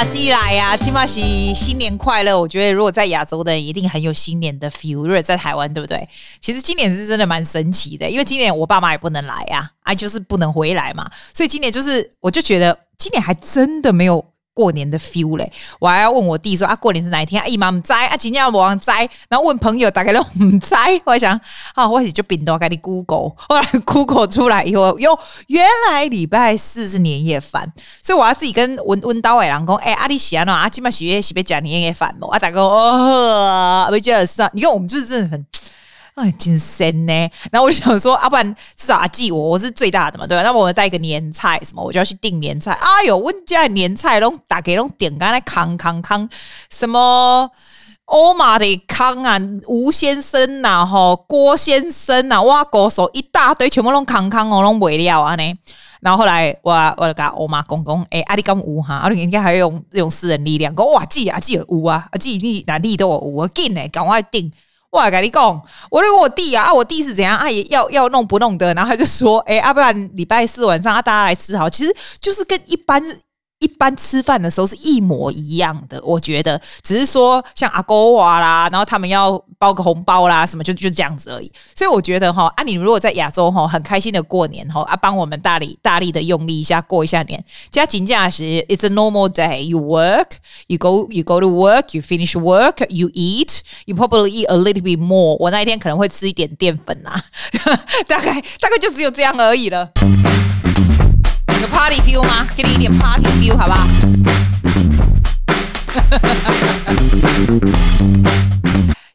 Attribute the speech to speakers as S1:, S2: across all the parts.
S1: 大吉来呀！起码是新年快乐。我觉得如果在亚洲的一定很有新年的 feel。如果在台湾，对不对？其实今年是真的蛮神奇的，因为今年我爸妈也不能来呀，啊，就是不能回来嘛。所以今年就是，我就觉得今年还真的没有。过年的 feel 嘞，我还要问我弟说啊，过年是哪一天？啊，姨妈唔知啊，今天我忘知，然后问朋友大概都唔知。我想，啊，我是就饼都给你 Google，后来 Google 出来以后，哟，原来礼拜四是年夜饭，所以我要自己跟温温刀伟郎讲，哎，阿里喜安喏，啊，今嘛喜别喜别讲年夜饭咯，啊，大哥，哦，没觉得是啊？你看我们就是真的很。哎，真神呢！然后我就想说，啊，不然至少阿记我，我是最大的嘛，对吧？那我带一个年菜什么，我就要去订年菜。哎呦，我家年菜拢打给拢点刚才康康康什么欧玛的康啊，吴先生呐、啊，吼郭先生呐、啊，哇，歌手一大堆，全部拢康康哦，拢未了啊呢。然后后来我我就跟欧玛公公，哎，阿里刚有哈，阿里人家还用用私人力量，讲哇，记啊记有吴啊，记你哪里都有啊，紧嘞，赶快订。哇，跟你讲，我就问我弟啊，啊，我弟是怎样啊？也要要弄不弄的？然后他就说，哎，啊，不然礼拜四晚上啊，大家来吃好，其实就是跟一般。一般吃饭的时候是一模一样的，我觉得只是说像阿哥娃啦，然后他们要包个红包啦，什么就就这样子而已。所以我觉得哈，啊，你如果在亚洲哈，很开心的过年哈，啊，帮我们大力大力的用力一下过一下年。加紧假时，It's a normal day. You work, you go, you go to work, you finish work, you eat, you probably eat a little bit more. 我那一天可能会吃一点淀粉啦，大概大概就只有这样而已了。有 party feel 吗？给你一点 party feel 好吧？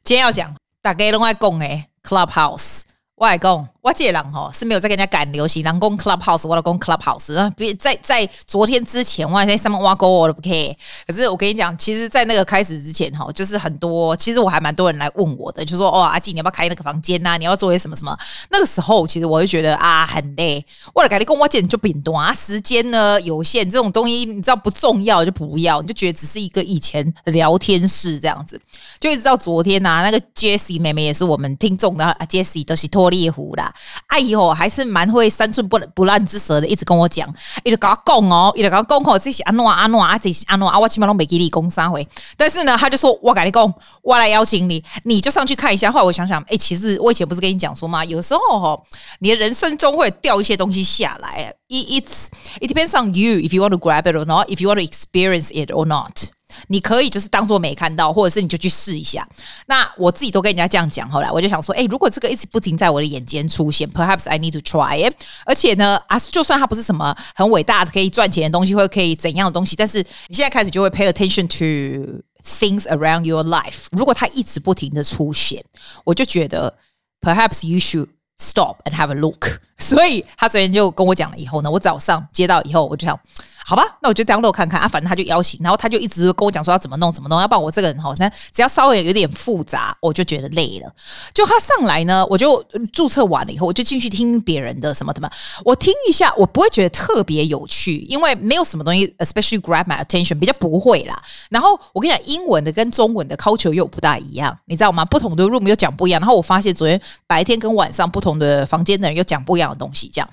S1: 今天要讲大家都爱讲的 Clubhouse，我来讲。我这人哈是没有在跟人家赶流行，人讲 Clubhouse，我老公 Clubhouse 啊。比在在昨天之前，我在上面挖沟我都不 care。可是我跟你讲，其实，在那个开始之前哈，就是很多，其实我还蛮多人来问我的，就说哦，阿季你要不要开那个房间呐、啊？你要做些什么什么？那个时候，其实我就觉得啊，很累。我来跟你讲，我简就变多啊，时间呢有限，这种东西你知道不重要就不要，你就觉得只是一个以前聊天室这样子。就一直到昨天呐、啊，那个 Jessie 妹妹也是我们听众的啊，Jessie 都是脱猎户啦。阿姨哦，还是蛮会三寸不不烂之舌的，一直跟我讲，一直跟我讲哦，一直跟我讲哦，这是安诺安诺啊，这是安诺啊，我起码都没给你讲三回。但是呢，他就说我跟你讲，我来邀请你，你就上去看一下。后来我想想，哎，其实我以前不是跟你讲说吗？有时候哈，你的人生中会掉一些东西下来。It it's it depends on you if you want to grab it or not, if you want to experience it or not. 你可以就是当做没看到，或者是你就去试一下。那我自己都跟人家这样讲，后来我就想说，诶，如果这个一直不停在我的眼间出现，perhaps I need to try it。而且呢，啊，就算它不是什么很伟大的可以赚钱的东西，或者可以怎样的东西，但是你现在开始就会 pay attention to things around your life。如果它一直不停的出现，我就觉得 perhaps you should stop and have a look。所以他昨天就跟我讲了以后呢，我早上接到以后，我就想。好吧，那我就 download 看看啊，反正他就邀请，然后他就一直跟我讲说要怎么弄怎么弄，要不然我这个人好像只要稍微有点复杂，我就觉得累了。就他上来呢，我就注册完了以后，我就进去听别人的什么什么，我听一下，我不会觉得特别有趣，因为没有什么东西 especially grab my attention，比较不会啦。然后我跟你讲，英文的跟中文的 culture 又不大一样，你知道吗？不同的 room 又讲不一样。然后我发现昨天白天跟晚上不同的房间的人又讲不一样的东西，这样。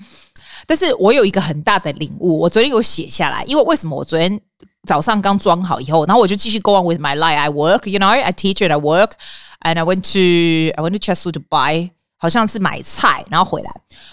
S1: 但是我有一个很大的领悟，我昨天有写下来，因为为什么我昨天早上刚装好以后，然后我就继续 go on with my life. I work, you know, I teach and I work, and I went to I went to Chester to buy. 好像是买菜，然后回来，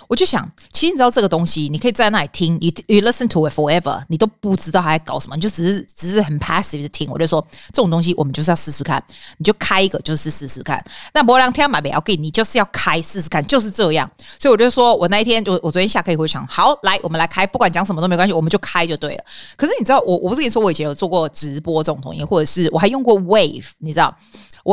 S1: 我就想，其实你知道这个东西，你可以在那里听，you you listen to it forever，你都不知道他在搞什么，你就只是只是很 passive 的听。我就说，这种东西我们就是要试试看，你就开一个就是试试看。那不两天买不要给你就是要开试试看，就是这样。所以我就说我那一天，就我昨天下课以后想，好，来我们来开，不管讲什么都没关系，我们就开就对了。可是你知道，我我不是跟你说我以前有做过直播这种东西，或者是我还用过 Wave，你知道？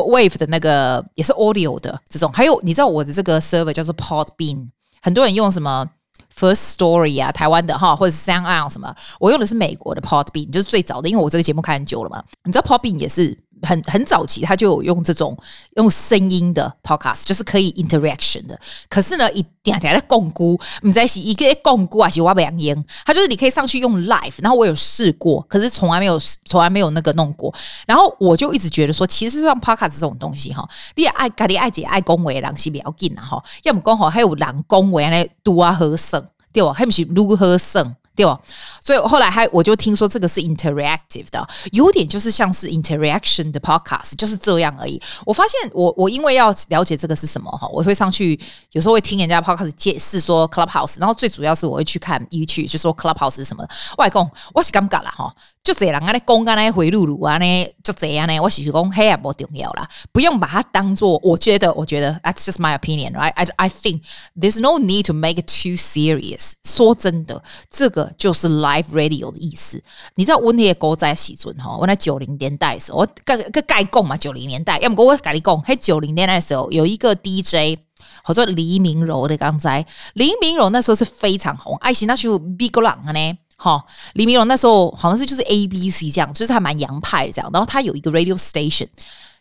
S1: Wave 的那个也是 Audio 的这种，还有你知道我的这个 server 叫做 Podbean，很多人用什么 First Story 啊，台湾的哈，或者是 SoundOn 什么，我用的是美国的 Podbean，就是最早的，因为我这个节目看很久了嘛，你知道 Podbean 也是。很很早期，他就有用这种用声音的 podcast，就是可以 interaction 的。可是呢，一点点在共估，你在一个共估啊，是挖不两烟。他就是你可以上去用 live，然后我有试过，可是从来没有从来没有那个弄过。然后我就一直觉得说，其实像 podcast 这种东西哈，你也爱咖喱爱姐爱恭维人是比较紧啊哈，要么刚好还有人恭维来多啊和胜对吧？还不是如何胜。对吧？所以后来还我就听说这个是 interactive 的，有点就是像是 interaction 的 podcast，就是这样而已。我发现我我因为要了解这个是什么哈，我会上去有时候会听人家 podcast 解释说 Clubhouse，然后最主要是我会去看 YouTube，就说 Clubhouse 是什么。外公，我是感觉了哈，就这样啊，你公干那回路路啊呢，就这样呢，我是讲嘿也不重要啦，不用把它当做。我觉得，我觉得 that's just my opinion，right？I I think there's no need to make it too serious。说真的，这个。就是 live radio 的意思，你知道我那些歌在时阵哈，我那九零年代的时候，我个个概讲嘛，九零年代，要么我跟你讲，喺九零年代的时候，有一个 DJ，叫做黎明柔的刚才，黎明柔那时候是非常红，爱情那时候 Big 浪呢，哈，黎明柔那时候好像是就是 ABC 这样，就是还蛮洋派的这样，然后他有一个 radio station，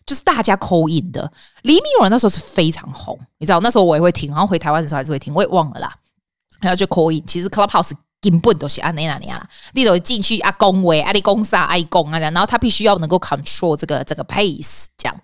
S1: 就是大家 call in 的，李明柔那时候是非常红，你知道，那时候我也会听，然后回台湾的时候还是会听，我也忘了啦，然后就 call in，其实 Clubhouse。根本都是按那那里啊，你都进去啊，恭维啊，你讲啥爱讲啊，然后他必须要能够 control 这个这个 pace 这样。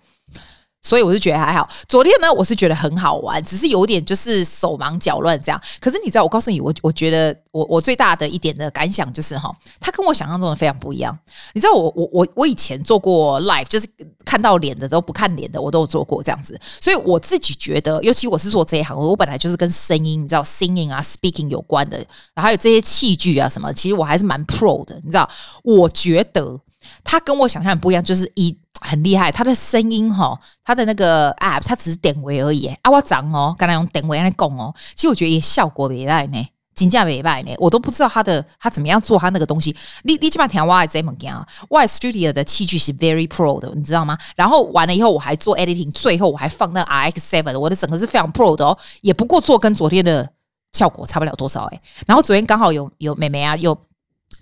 S1: 所以我是觉得还好。昨天呢，我是觉得很好玩，只是有点就是手忙脚乱这样。可是你知道，我告诉你，我我觉得我我最大的一点的感想就是哈，他跟我想象中的非常不一样。你知道我，我我我以前做过 live，就是看到脸的都不看脸的，我都有做过这样子。所以我自己觉得，尤其我是做这一行，我本来就是跟声音，你知道，singing 啊，speaking 有关的，然后还有这些器具啊什么，其实我还是蛮 pro 的。你知道，我觉得他跟我想象不一样，就是一。很厉害，他的声音哈，他的那个 app，他只是点位而已。啊，我讲哦，刚才用点位来讲哦，其实我觉得也效果没坏呢，真价没坏呢。我都不知道他的他怎么样做他那个东西。你你起码听我的这么讲，我 studio 的器具是 very pro 的，你知道吗？然后完了以后我还做 editing，最后我还放那 RX seven，我的整个是非常 pro 的哦，也不过做跟昨天的效果差不了多少诶。然后昨天刚好有有妹妹啊，有。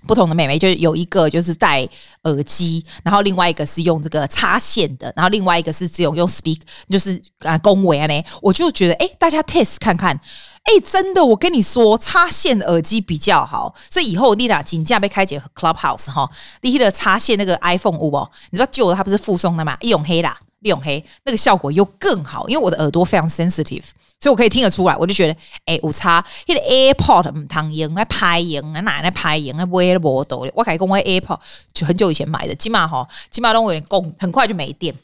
S1: 不同的妹妹就有一个就是戴耳机，然后另外一个是用这个插线的，然后另外一个是只有用 speak，就是啊恭维啊呢，我就觉得哎，大家 test 看看，哎，真的，我跟你说，插线耳机比较好，所以以后你俩请假被开启 Clubhouse 哈，你的插线那个 iPhone 五哦，你知道旧的它不是附送的嘛？一用黑啦。利用黑那个效果又更好，因为我的耳朵非常 sensitive，所以我可以听得出来。我就觉得，哎、欸，有差。那个 AirPod 唔通用，来拍用，来哪来拍用，来买都无多。我开始讲我 AirPod 就很久以前买的，起码哈，起码都有点供，很快就没电。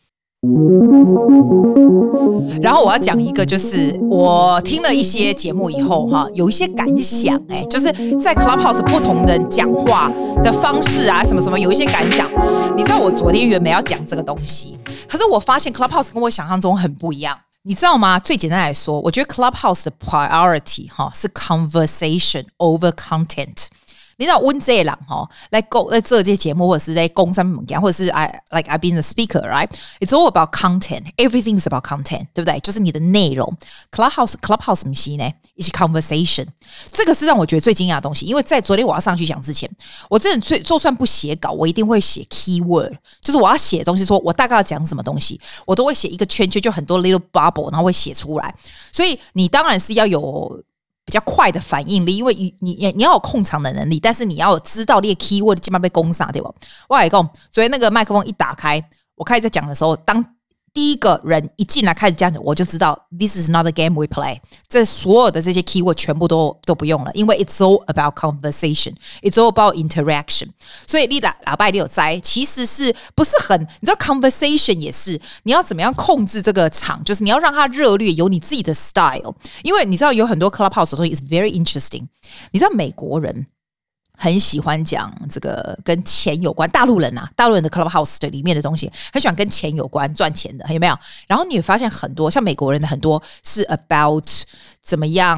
S1: 然后我要讲一个，就是我听了一些节目以后，哈，有一些感想，哎，就是在 Clubhouse 不同人讲话的方式啊，什么什么，有一些感想。你知道我昨天原本要讲这个东西，可是我发现 Clubhouse 跟我想象中很不一样，你知道吗？最简单来说，我觉得 Clubhouse 的 priority 哈是 conversation over content。你知道温这郎哈来讲来做这些节目，或者是在讲什么物件，或者是 I like I've been the speaker, right? It's all about content. Everything's about content，对不对？就是你的内容。Clubhouse Clubhouse 什么西呢？一些 conversation。这个是让我觉得最惊讶的东西，因为在昨天我要上去讲之前，我真的最就算不写稿，我一定会写 keyword，就是我要写东西，说我大概要讲什么东西，我都会写一个圈圈，就很多 little bubble，然后会写出来。所以你当然是要有。比较快的反应力，因为你你你要有控场的能力，但是你要知道那个 keyword 基本上被攻杀，对吧？我来讲，昨天那个麦克风一打开，我开始在讲的时候，当。第一个人一进来开始这样子，我就知道 this is not the game we play。这所有的这些 keyword 全部都都不用了，因为 it's all about conversation，it's all about interaction。所以你喇喇叭里有在，其实是不是很？你知道 conversation 也是你要怎么样控制这个场，就是你要让它热烈，有你自己的 style。因为你知道有很多 clubhouse 所以 is very interesting。你知道美国人。很喜欢讲这个跟钱有关，大陆人啊，大陆人的 Clubhouse 的里面的东西，很喜欢跟钱有关，赚钱的，还有没有？然后你也发现很多像美国人的很多是 about 怎么样，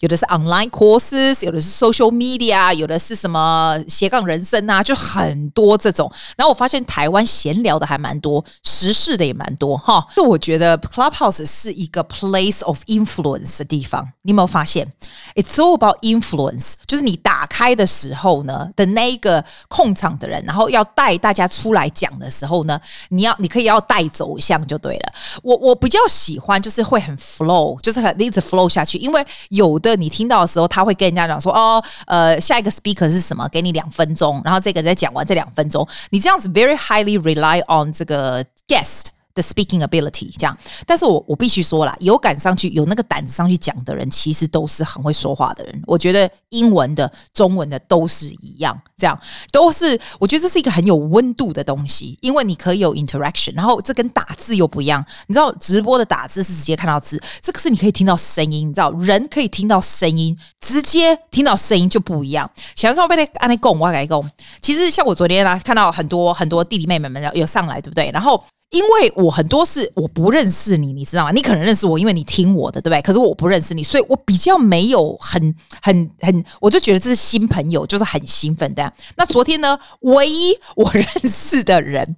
S1: 有的是 online courses，有的是 social media，有的是什么斜杠人生啊，就很多这种。然后我发现台湾闲聊的还蛮多，时事的也蛮多哈。就我觉得 Clubhouse 是一个 place of influence 的地方，你有没有发现？It's all about influence，就是你打开的。时候呢的那一个控场的人，然后要带大家出来讲的时候呢，你要你可以要带走向就对了。我我比较喜欢就是会很 flow，就是很一直 flow 下去。因为有的你听到的时候，他会跟人家讲说哦，呃，下一个 speaker 是什么，给你两分钟，然后这个再讲完这两分钟，你这样子 very highly rely on 这个 guest。的 speaking ability 这样，但是我我必须说啦，有敢上去有那个胆子上去讲的人，其实都是很会说话的人。我觉得英文的、中文的都是一样，这样都是我觉得这是一个很有温度的东西，因为你可以有 interaction，然后这跟打字又不一样。你知道直播的打字是直接看到字，这个是你可以听到声音，你知道人可以听到声音，直接听到声音就不一样。想说被那安利讲，我来讲，其实像我昨天啊，看到很多很多弟弟妹妹们有上来，对不对？然后。因为我很多是我不认识你，你知道吗？你可能认识我，因为你听我的，对不对？可是我不认识你，所以我比较没有很很很，我就觉得这是新朋友，就是很兴奋的。那昨天呢，唯一我认识的人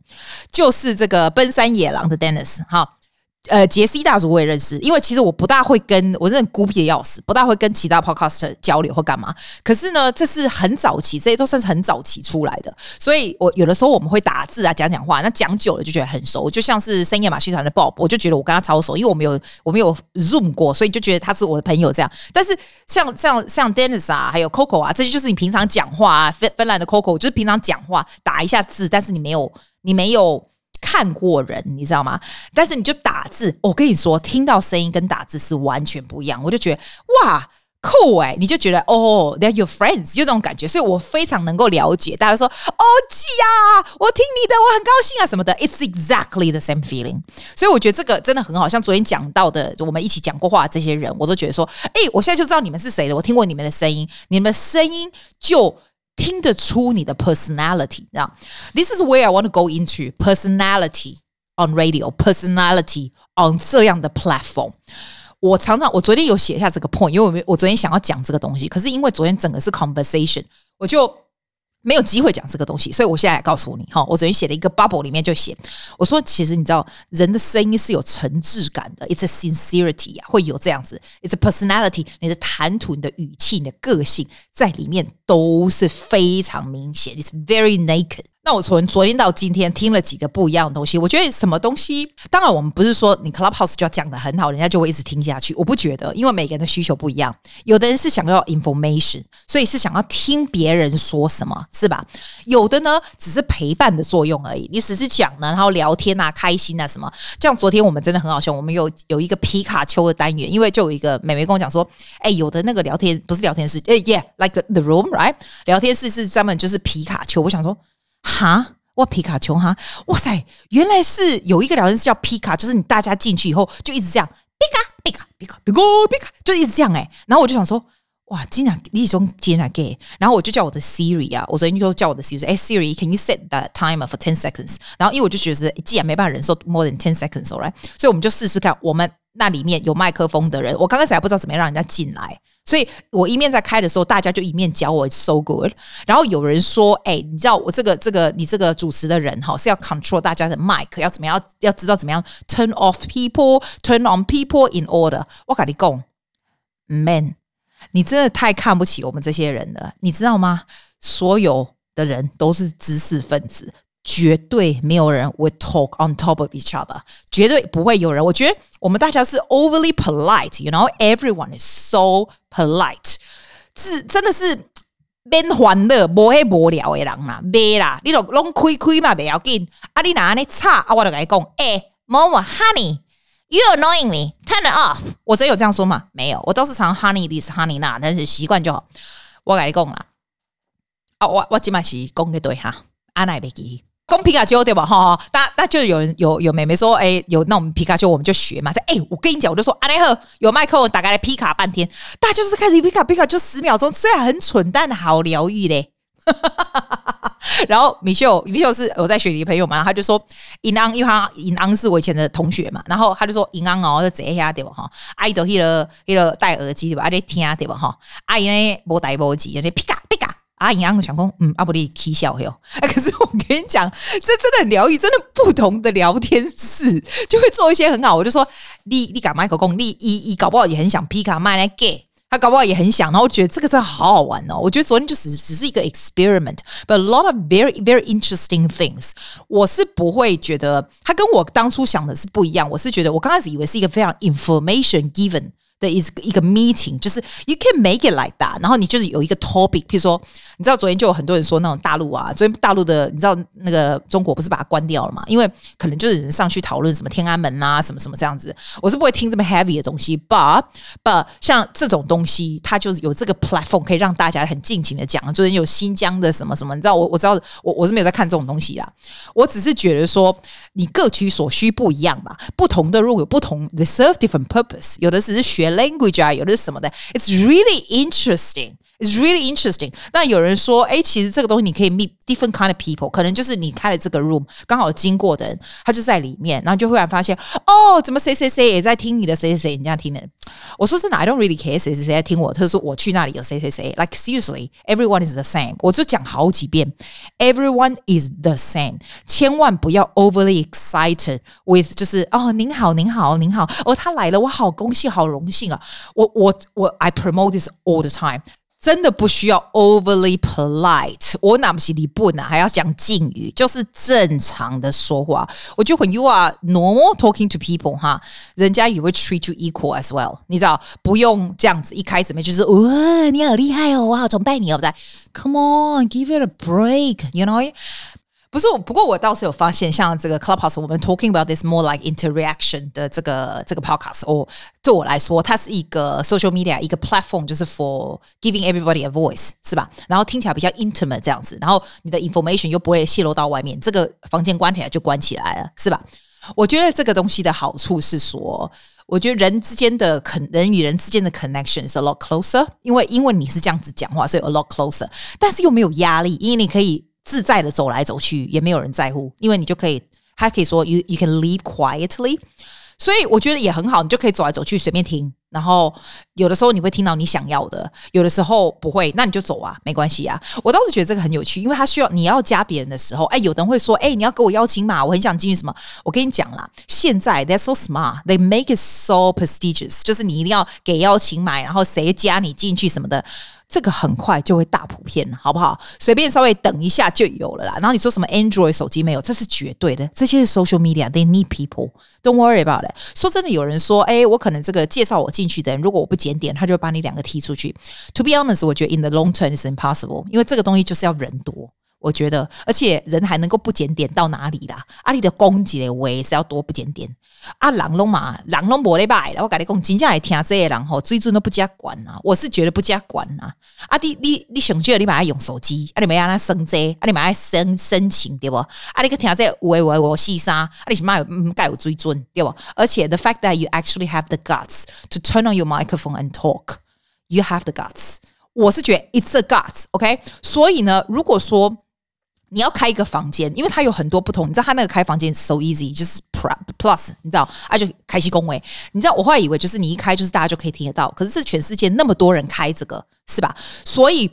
S1: 就是这个奔山野狼的 Dennis，哈。呃，杰西大叔我也认识，因为其实我不大会跟我真的孤僻的要死，不大会跟其他 podcast 交流或干嘛。可是呢，这是很早期，这些都算是很早期出来的，所以我有的时候我们会打字啊，讲讲话，那讲久了就觉得很熟，就像是深夜马戏团的 Bob，我就觉得我跟他超熟，因为我们有我们有 Zoom 过，所以就觉得他是我的朋友这样。但是像像像 Dennis 啊，还有 Coco 啊，这些就是你平常讲话啊，芬芬兰的 Coco 就是平常讲话打一下字，但是你没有你没有。看过人，你知道吗？但是你就打字，我跟你说，听到声音跟打字是完全不一样。我就觉得哇，酷哎！你就觉得哦，they're your friends，就这种感觉。所以我非常能够了解大家说哦，记啊，我听你的，我很高兴啊什么的。It's exactly the same feeling。所以我觉得这个真的很好，像昨天讲到的，我们一起讲过话的这些人，我都觉得说，哎，我现在就知道你们是谁了。我听过你们的声音，你们的声音就。听得出你的 personality，这样。This is where I want to go into personality on radio, personality on 这样的 platform。我常常，我昨天有写下这个 point，因为我我昨天想要讲这个东西，可是因为昨天整个是 conversation，我就。没有机会讲这个东西，所以我现在告诉你哈。我昨天写了一个 bubble，里面就写我说，其实你知道，人的声音是有诚挚感的，it's a sincerity 啊，会有这样子，it's a personality，你的谈吐、你的语气、你的个性在里面都是非常明显，it's very naked。那我从昨天到今天听了几个不一样的东西，我觉得什么东西？当然，我们不是说你 Clubhouse 就要讲得很好，人家就会一直听下去。我不觉得，因为每个人的需求不一样。有的人是想要 information，所以是想要听别人说什么，是吧？有的呢，只是陪伴的作用而已。你只是讲呢，然后聊天啊，开心啊什么。像昨天我们真的很好笑，我们有有一个皮卡丘的单元，因为就有一个妹妹跟我讲说，哎，有的那个聊天不是聊天室，哎，yeah，like the room，right？聊天室是专门就是皮卡丘。我想说。哈，哇皮卡丘哈，哇塞，原来是有一个聊天室叫皮卡，就是你大家进去以后就一直这样，皮卡皮卡皮卡皮卡皮卡，就一直这样哎。然后我就想说，哇，竟然你种竟然 gay，然后我就叫我的 Siri 啊，我昨天就叫我的 Siri，哎，Siri，can you set the timer for ten seconds？然后因为我就觉得，既然没办法忍受 more than ten seconds，alright，所以我们就试试看，我们那里面有麦克风的人，我刚开始还不知道怎么样让人家进来。所以我一面在开的时候，大家就一面教我 so good。然后有人说：“哎、你知道我这个这个你这个主持的人哈是要 control 大家的 mic，要怎么样？要知道怎么样 turn off people，turn on people in order。”我跟你讲，man，你真的太看不起我们这些人了，你知道吗？所有的人都是知识分子。绝对没有人 would talk on top of each other，绝对不会有人。我觉得我们大家是 overly polite，you know，everyone is so polite，是真的是变欢乐，不会无聊的人啦，没啦，你都拢开开嘛，不要紧。啊，你哪里差啊？我就跟你讲，哎，某某 honey，you annoying me，turn it off。我真有这样说吗？没有，我都是常 honey this honey 那，但是习惯就好。我跟你讲啦，啊，我我今嘛是讲的对哈，阿奶别记。公皮卡丘对吧？哈，那那就有人有有妹妹说，哎、有那我们皮卡丘，我们就学嘛。说，哎、我跟你讲，我就说，阿内赫有麦克，我打开来皮卡半天，大家就是开始皮卡皮卡，就十秒钟，虽然很蠢，但好疗愈嘞。然后米秀米秀是我在雪梨的朋友嘛，他就说，银昂，因为他银昂是我以前的同学嘛，然后他就说，银昂哦，就这下对吧？哈，阿姨都迄个迄个戴耳机对吧？阿在听对吧？哈，阿姨呢无戴耳机，就皮卡皮卡。阿莹安想讲，嗯，阿布利起笑哟。哎，可是我跟你讲，这真的很疗愈，真的不同的聊天室就会做一些很好。我就说，你你敢麦克风，你一一搞不好也很想皮卡麦来给，他搞不好也很想。然后我觉得这个真的好好玩哦。我觉得昨天就只只是一个 experiment，but a lot of very very interesting things。我是不会觉得他跟我当初想的是不一样。我是觉得我刚开始以为是一个非常 information given。的一个一个 meeting，就是 you can make it like that。然后你就是有一个 topic，譬如说，你知道昨天就有很多人说那种大陆啊，昨天大陆的你知道那个中国不是把它关掉了嘛？因为可能就是人上去讨论什么天安门啊，什么什么这样子。我是不会听这么 heavy 的东西，but but 像这种东西，它就是有这个 platform 可以让大家很尽情的讲。昨天有新疆的什么什么，你知道我我知道我我是没有在看这种东西啦，我只是觉得说你各取所需不一样吧，不同的如果有不同，they serve different purpose，有的只是学。language 啊，有的是什么的？It's really interesting. It's really interesting. 那有人说，哎，其实这个东西你可以 meet different kind of people，可能就是你开了这个 room，刚好经过的人，他就在里面，然后就忽然发现，哦，怎么谁谁谁也在听你的，谁谁谁你这样听的。我说真的，I don't really care 谁谁谁在听我。他说我去那里有谁谁谁，like seriously, everyone is the same。我就讲好几遍，everyone is the same。千万不要 overly excited with 就是哦，您好，您好，您好，哦，他来了，我好恭喜，好荣幸啊。我我我，I promote this all the time。 真的不需要 overly polite，我哪不是你不呢？还要讲敬语，就是正常的说话。我觉得 you are normal talking to people 哈，人家也会 treat you equal as well。你知道，不用这样子，一开始没就是哇，你好厉害哦，我好崇拜你哦，不在，Come on，give it a break，you know。不是，不过我倒是有发现，像这个 Clubhouse，我们 talking about this more like interaction 的这个这个 podcast，哦，对我来说，它是一个 social media 一个 platform，就是 for giving everybody a voice，是吧？然后听起来比较 intimate 这样子，然后你的 information 又不会泄露到外面，这个房间关起来就关起来了，是吧？我觉得这个东西的好处是说，我觉得人之间的肯人与人之间的 connection is a lot closer，因为因为你是这样子讲话，所以 a lot closer，但是又没有压力，因为你可以。自在的走来走去，也没有人在乎，因为你就可以，他可以说 you you can leave quietly，所以我觉得也很好，你就可以走来走去随便听，然后有的时候你会听到你想要的，有的时候不会，那你就走啊，没关系啊。我倒是觉得这个很有趣，因为他需要你要加别人的时候，哎，有的人会说，哎，你要给我邀请码，我很想进去什么，我跟你讲啦，现在 they're so smart，they make it so prestigious，就是你一定要给邀请码，然后谁加你进去什么的。这个很快就会大普遍，好不好？随便稍微等一下就有了啦。然后你说什么 Android 手机没有？这是绝对的。这些是 social media，they need people。Don't worry about it。说真的，有人说，哎，我可能这个介绍我进去的人，如果我不检点，他就会把你两个踢出去。To be honest，我觉得 in the long term is impossible，因为这个东西就是要人多。我觉得，而且人还能够不检点到哪里啦？阿里的攻击的位是要多不检点啊！狼龙嘛，狼龙不礼拜了。我跟你讲，真正来听这些人吼，最终都不加管啊！我是觉得不加管啊！啊，你你你想记得你把它用手机，啊，你没让他升级，啊，你把它申申请对不？啊，你去听这喂喂我细沙，啊，你起码有嗯该有水准对不？而且 the fact that you actually have the guts to turn on your microphone and talk，you have the guts。我是觉得 it's a guts，OK？所以呢，如果说你要开一个房间，因为它有很多不同。你知道它那个开房间 so easy，就是 plus，你知道，啊就开启公位。你知道我后来以为就是你一开就是大家就可以听得到，可是是全世界那么多人开这个，是吧？所以。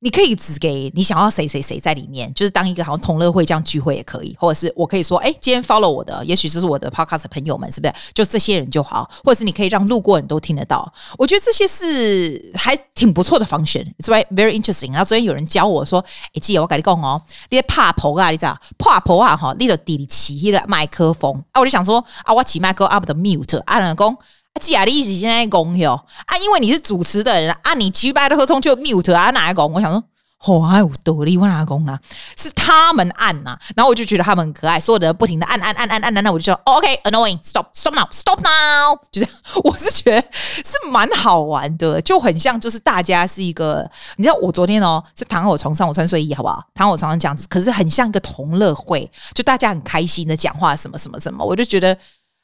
S1: 你可以只给你想要谁谁谁在里面，就是当一个好像同乐会这样聚会也可以，或者是我可以说，哎，今天 follow 我的，也许就是我的 podcast 朋友们，是不是？就这些人就好，或者是你可以让路过人都听得到。我觉得这些是还挺不错的 function，it's very interesting。然后昨天有人教我说，哎，记得我跟你讲哦，你些怕婆啊，你知道怕婆啊哈，你就底起了麦克风啊，我就想说啊，我起麦克 up 的 mute 啊，人讲。既然你一直现在讲哟啊，因为你是主持的人啊，你七百的合同就 mute 啊，哪个讲？我想说，哦，还有道理，我哪个讲呢？是他们按呐、然后我就觉得他们很可爱，所有的人不停的按按按按按按，那我就说 OK，annoying，stop，stop now，stop now，就是我是觉得是蛮好玩的，就很像就是大家是一个，你知道我昨天哦是躺在我床上，我穿睡衣好不好？躺我床上这样子，可是很像一个同乐会，就大家很开心的讲话什么什么什么，我就觉得。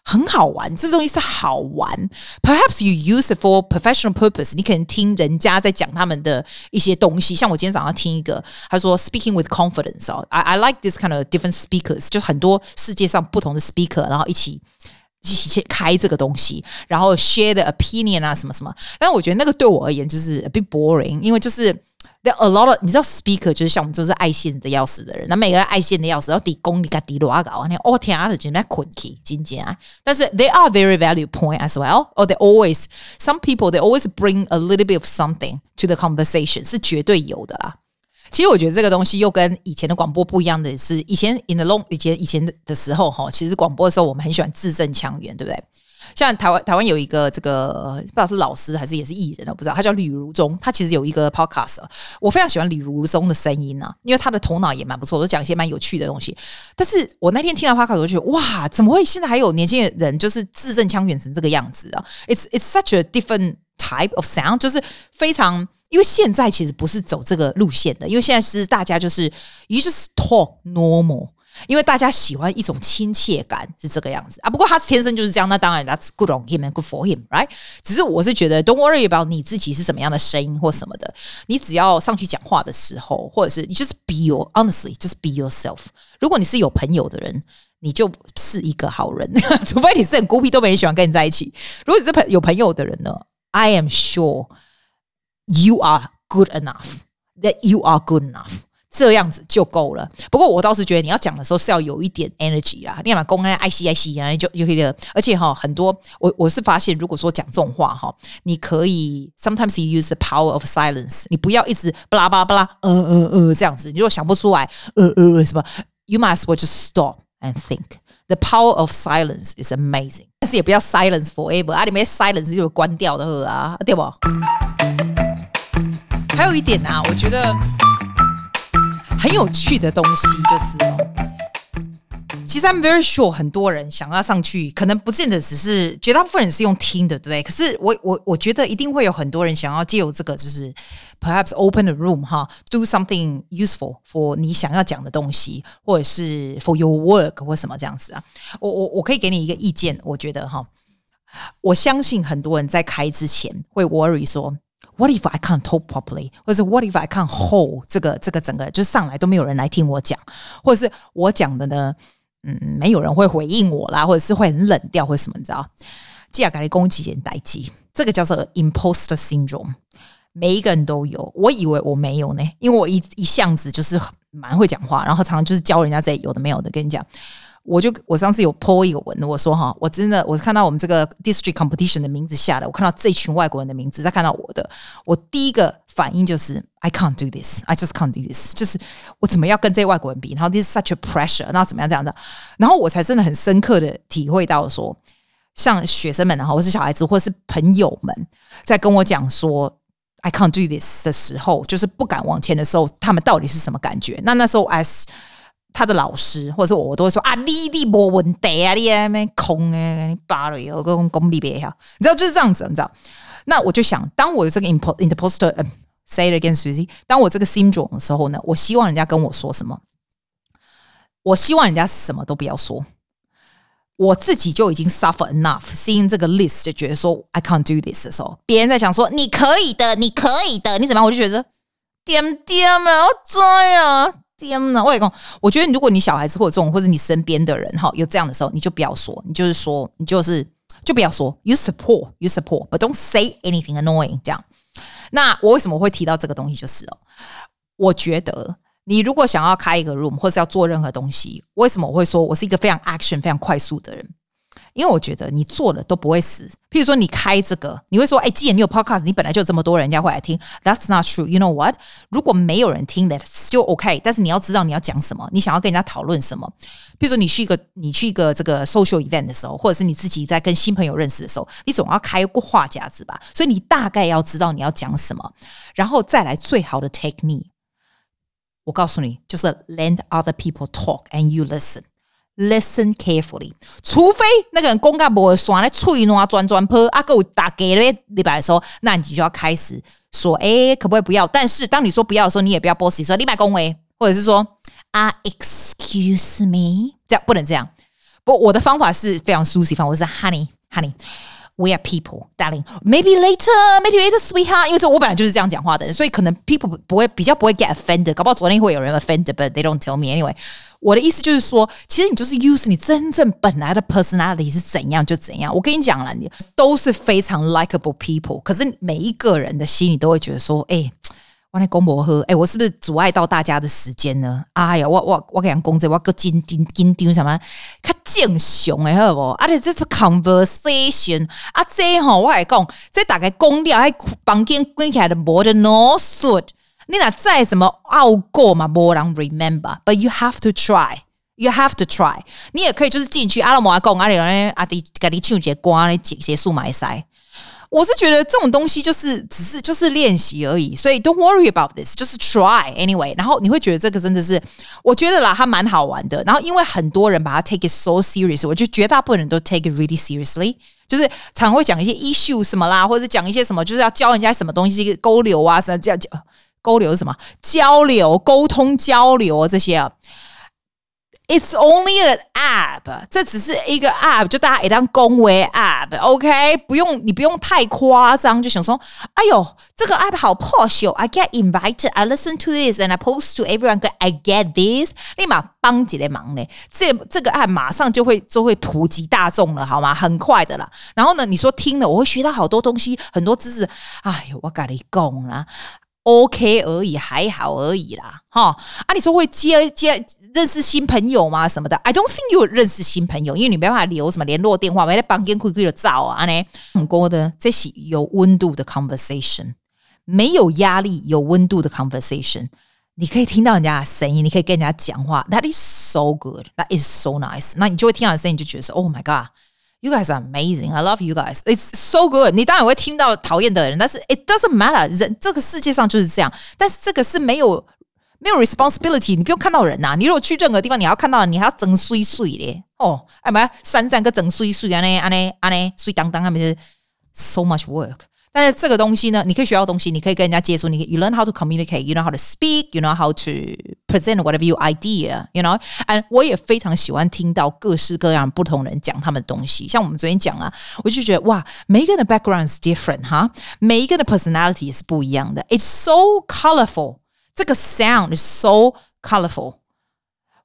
S1: 很好玩，这东西是好玩。Perhaps you use it for professional purpose。你可能听人家在讲他们的一些东西，像我今天早上听一个，他说 “speaking with confidence” 哦，I I like this kind of different speakers，就很多世界上不同的 speaker，然后一起一起去开这个东西，然后 share the opinion 啊什么什么。但我觉得那个对我而言就是 a bit boring，因为就是。There a lot of 你知道 speaker 就是像我们就是爱现的要死的人，那每个爱现的要死，然后底功你给底多搞啊，你哦天啊，就那困气，真正啊。但是 they are very value point as well, or they always some people they always bring a little bit of something to the conversation，是绝对有的啦。其实我觉得这个东西又跟以前的广播不一样的是，以前 in the long 以前以前的时候哈，其实广播的时候我们很喜欢字正腔圆，对不对？像台湾台湾有一个这个不知道是老师还是也是艺人，我不知道，他叫李如中，他其实有一个 podcast，我非常喜欢李如中的声音啊，因为他的头脑也蛮不错，都讲一些蛮有趣的东西。但是我那天听到 podcast，我就觉得哇，怎么会现在还有年轻人就是字正腔圆成这个样子啊？It's it's such a different type of sound，就是非常，因为现在其实不是走这个路线的，因为现在是大家就是 you just talk normal。因为大家喜欢一种亲切感，是这个样子啊。不过他天生就是这样，那当然 that's good on him and good for him，right？只是我是觉得，don't worry about 你自己是什么样的声音或什么的，你只要上去讲话的时候，或者是你就是 be your honestly，just be yourself。如果你是有朋友的人，你就是一个好人，除非你是很孤僻，都没人喜欢跟你在一起。如果你是朋有朋友的人呢，I am sure you are good enough，that you are good enough。这样子就够了。不过我倒是觉得你要讲的时候是要有一点 energy 啦，你要把公安爱惜爱惜啊，就就可以的。而且哈，很多我我是发现，如果说讲这种话哈，你可以 sometimes you use the power of silence，你不要一直巴拉巴拉巴拉，呃呃呃这样子。你如果想不出来，呃呃什么，you must well just stop and think。The power of silence is amazing。但是也不要 silence forever 啊，你没 silence 就关掉的啊，对不？还有一点啊，我觉得。很有趣的东西就是哦，其实 I'm very sure 很多人想要上去，可能不见得只是绝大部分人是用听的，对不对？可是我我我觉得一定会有很多人想要借由这个，就是 perhaps open the room 哈，do something useful for 你想要讲的东西，或者是 for your work 或什么这样子啊。我我我可以给你一个意见，我觉得哈，我相信很多人在开之前会 worry 说。What if I can't talk properly？或者是 What if I can't hold 这个这个整个就上来都没有人来听我讲，或者是我讲的呢，嗯，没有人会回应我啦，或者是会很冷调，或什么你知道？这样给你攻击点代志，这个叫做 imposter syndrome，每一个人都有。我以为我没有呢，因为我一一向子就是蛮会讲话，然后常常就是教人家这有的没有的跟你讲。我就我上次有 po 一个文，我说哈，我真的我看到我们这个 district competition 的名字下来，我看到这群外国人的名字，再看到我的，我第一个反应就是 I can't do this，I just can't do this，就是我怎么要跟这外国人比？然后 this is such a pressure，那怎么样这样的？然后我才真的很深刻的体会到说，像学生们，然后或是小孩子，或是朋友们，在跟我讲说 I can't do this 的时候，就是不敢往前的时候，他们到底是什么感觉？那那时候 as 他的老师或者是我，我都会说啊，你你没问题啊，你那边空诶，你扒了以后跟公里边下，你知道就是这样子，你知道？那我就想，当我有这个 imposter，嗯，say it again Susie，当我这个 syndrome 的时候呢，我希望人家跟我说什么？我希望人家什么都不要说，我自己就已经 suffer enough，seeing 这个 list 就觉得说 I can't do this 的时候，别人在想说你可以的，你可以的，你怎么样？我就觉得点点啊，我追啊。天哪！我跟，我觉得如果你小孩子或者这种，或者你身边的人哈，有这样的时候，你就不要说，你就是说，你就是就不要说。You support, you support, but don't say anything annoying。这样，那我为什么会提到这个东西？就是哦，我觉得你如果想要开一个 room，或是要做任何东西，为什么我会说我是一个非常 action、非常快速的人？因为我觉得你做了都不会死。譬如说你开这个，你会说：“哎，既然你有 podcast，你本来就有这么多人家会来听。” That's not true. You know what？如果没有人听，That's still OK。但是你要知道你要讲什么，你想要跟人家讨论什么。譬如说你去一个你去一个这个 social event 的时候，或者是你自己在跟新朋友认识的时候，你总要开过话匣子吧？所以你大概要知道你要讲什么，然后再来最好的 technique。我告诉你，就是 let other people talk and you listen。Listen carefully，除非那个人公干部耍咧吹弄啊转转坡啊，给我打给了礼拜的时候，那你就要开始说，哎，可不可以不要？但是当你说不要的时候，你也不要 bossy 说李白恭维，或者是说啊，excuse me，这样不能这样。不，我的方法是非常舒适方法，我是 honey honey。We are people, darling. Maybe later, maybe later, sweetheart. 因为是我本来就是这样讲话的人，所以可能 people 不会比较不会 get offended。搞不好昨天会有人 offended，but they don't tell me anyway。我的意思就是说，其实你就是 use 你真正本来的 personality 是怎样就怎样。我跟你讲了，你都是非常 likable people。可是每一个人的心里都会觉得说，哎、欸。 我来公婆喝，哎，我是不是阻碍到大家的时间呢？哎呀，我我我给人讲这，我个紧紧紧张什么？较正常的好不？啊，这是 conversation 啊，这吼我来讲，这大概讲了，还房间关起来的无的 no suit。你那再什么拗过嘛？无人 remember，but you have to try。You have to try。你也可以就是进去阿拉摩阿公阿里阿迪给你唱些歌，你结束买塞。我是觉得这种东西就是只是就是练习而已，所以 don't worry about this，就是 try anyway。然后你会觉得这个真的是，我觉得啦，它蛮好玩的。然后因为很多人把它 take it so serious，我觉得绝大部分人都 take it really seriously，就是常会讲一些 issue 什么啦，或者讲一些什么，就是要教人家什么东西，沟流啊什么叫交沟流是什么交流、沟通、交流这些啊。It's only an app，这只是一个 app，就大家一旦恭维 app，OK，不用你不用太夸张，就想说，哎呦，这个 app 好破朽。I get invited，I listen to this，and I post to everyone，I get this，立马帮几个忙呢，这这个 app 马上就会就会普及大众了，好吗？很快的啦。然后呢，你说听了我会学到好多东西，很多知识，哎呦，我跟你讲啦。OK 而已，还好而已啦，哈啊！你说会接接认识新朋友吗？什么的？I don't think you 认识新朋友，因为你没办法留什么联络电话，没得帮跟 QQ 的照啊呢。很多的这是有温度的 conversation，没有压力，有温度的 conversation，你可以听到人家的声音，你可以跟人家讲话，That is so good，That is so nice。那你就会听到的声音，就觉得说，Oh my God。You guys are amazing. I love you guys. It's so good. 你当然会听到讨厌的人，但是 it doesn't matter。人这个世界上就是这样。但是这个是没有没有 responsibility。你不用看到人呐、啊。你如果去任何地方，你要看到，你还要整碎碎的哦。哎妈，三三个整碎碎啊，呢啊呢啊呢碎当当，他们是 so much work。但是这个东西呢，你可以学到东西，你可以跟人家接触，你可以 you learn how to communicate, you know how to speak, you know how to present whatever your idea, you know. And 我也非常喜欢听到各式各样不同人讲他们的东西。像我们昨天讲啊，我就觉得哇，每一个人的 background is different 哈，每一个人的 personality 是不一样的。It's so colorful，这个 sound is so colorful。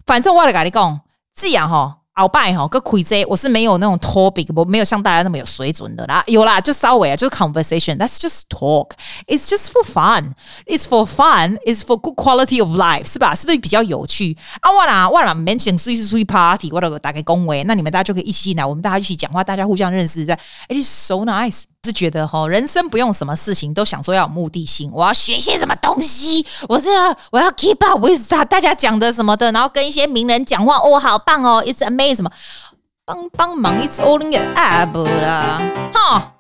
S1: 反正我来跟你讲，这样哈。 鳌拜哈，个亏这我是没有那种 topic，我没有像大家那么有水准的啦。有啦，就稍微啊，就是 conversation。That's just talk. It's just for fun. It's for fun. It's for good quality of life，是吧？是不是比较有趣啊？我啦，我啦，没想出去出去 party，我都打开恭维，那你们大家就可以一起来，我们大家一起讲话，大家互相认识，在 It is so nice。是觉得哈，人生不用什么事情都想说要有目的性，我要学些什么东西，我是要我要 keep up with 大家讲的什么的，然后跟一些名人讲话，哦，好棒哦，it's amazing，什么帮帮忙，it's all in the app 啦，哈。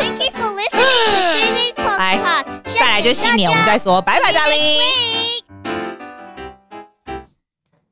S1: Thank you for listening to Susie's podcast。来，再来就新年，我们再说，拜拜，darling。